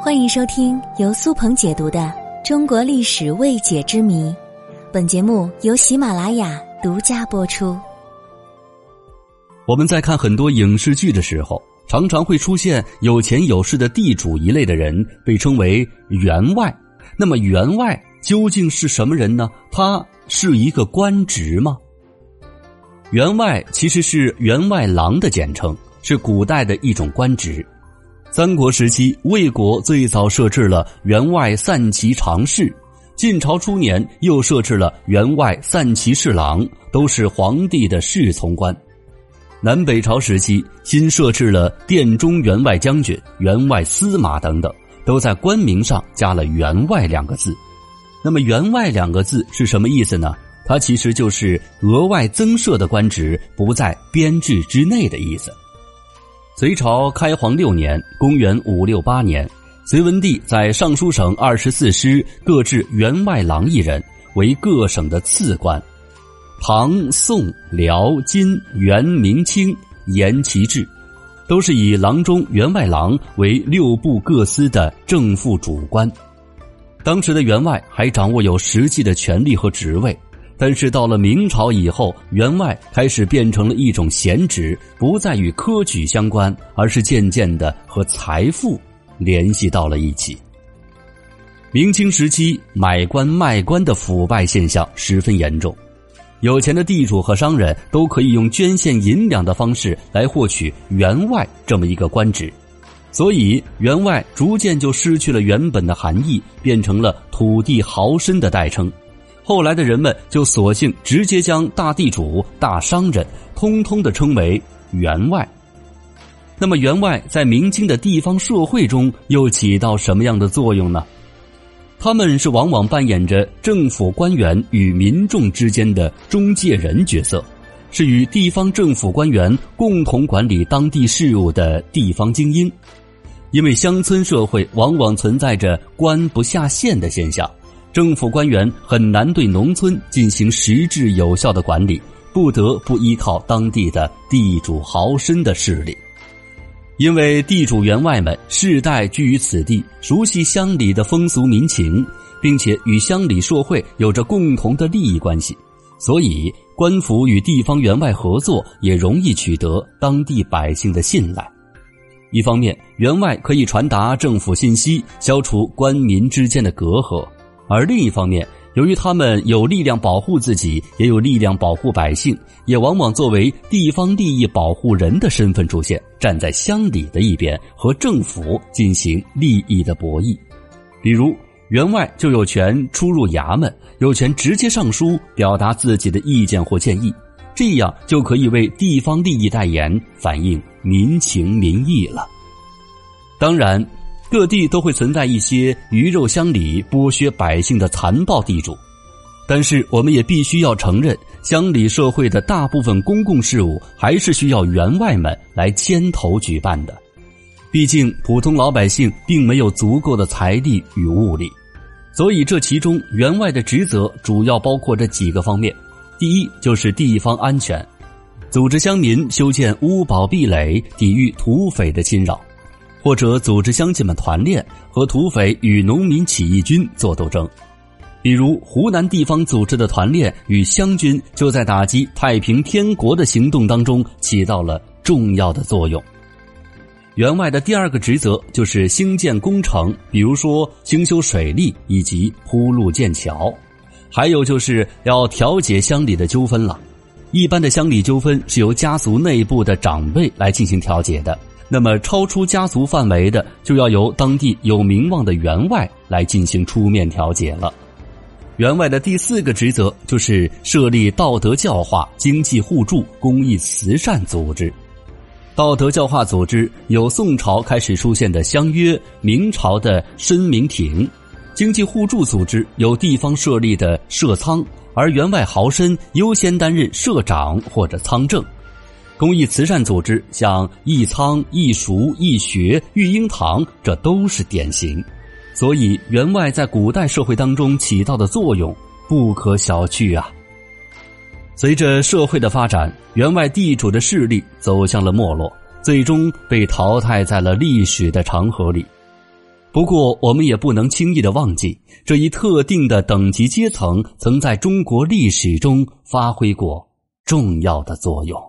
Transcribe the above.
欢迎收听由苏鹏解读的《中国历史未解之谜》，本节目由喜马拉雅独家播出。我们在看很多影视剧的时候，常常会出现有钱有势的地主一类的人，被称为员外。那么，员外究竟是什么人呢？他是一个官职吗？员外其实是员外郎的简称，是古代的一种官职。三国时期，魏国最早设置了员外散骑常侍，晋朝初年又设置了员外散骑侍郎，都是皇帝的侍从官。南北朝时期，新设置了殿中员外将军、员外司马等等，都在官名上加了“员外”两个字。那么“员外”两个字是什么意思呢？它其实就是额外增设的官职，不在编制之内的意思。隋朝开皇六年（公元五六八年），隋文帝在尚书省二十四师各置员外郎一人，为各省的次官。唐、宋、辽、金、元、明清沿其制，都是以郎中、员外郎为六部各司的正副主官。当时的员外还掌握有实际的权力和职位。但是到了明朝以后，员外开始变成了一种闲职，不再与科举相关，而是渐渐的和财富联系到了一起。明清时期，买官卖官的腐败现象十分严重，有钱的地主和商人都可以用捐献银两的方式来获取员外这么一个官职，所以员外逐渐就失去了原本的含义，变成了土地豪绅的代称。后来的人们就索性直接将大地主、大商人通通的称为员外。那么，员外在明清的地方社会中又起到什么样的作用呢？他们是往往扮演着政府官员与民众之间的中介人角色，是与地方政府官员共同管理当地事务的地方精英。因为乡村社会往往存在着官不下县的现象。政府官员很难对农村进行实质有效的管理，不得不依靠当地的地主豪绅的势力。因为地主员外们世代居于此地，熟悉乡里的风俗民情，并且与乡里社会有着共同的利益关系，所以官府与地方员外合作也容易取得当地百姓的信赖。一方面，员外可以传达政府信息，消除官民之间的隔阂。而另一方面，由于他们有力量保护自己，也有力量保护百姓，也往往作为地方利益保护人的身份出现，站在乡里的一边，和政府进行利益的博弈。比如，员外就有权出入衙门，有权直接上书表达自己的意见或建议，这样就可以为地方利益代言，反映民情民意了。当然。各地都会存在一些鱼肉乡里剥削百姓的残暴地主，但是我们也必须要承认，乡里社会的大部分公共事务还是需要员外们来牵头举办的。毕竟普通老百姓并没有足够的财力与物力，所以这其中员外的职责主要包括这几个方面：第一，就是地方安全，组织乡民修建屋堡壁垒，抵御土匪的侵扰。或者组织乡亲们团练，和土匪与农民起义军做斗争，比如湖南地方组织的团练与湘军，就在打击太平天国的行动当中起到了重要的作用。员外的第二个职责就是兴建工程，比如说兴修水利以及铺路建桥，还有就是要调解乡里的纠纷了。一般的乡里纠纷是由家族内部的长辈来进行调解的。那么，超出家族范围的，就要由当地有名望的员外来进行出面调解了。员外的第四个职责就是设立道德教化、经济互助、公益慈善组织。道德教化组织有宋朝开始出现的乡约，明朝的申明亭；经济互助组织有地方设立的社仓，而员外豪绅优先担任社长或者仓正。公益慈善组织像义仓、义塾、义学、育婴堂，这都是典型。所以，员外在古代社会当中起到的作用不可小觑啊。随着社会的发展，员外地主的势力走向了没落，最终被淘汰在了历史的长河里。不过，我们也不能轻易的忘记这一特定的等级阶层曾在中国历史中发挥过重要的作用。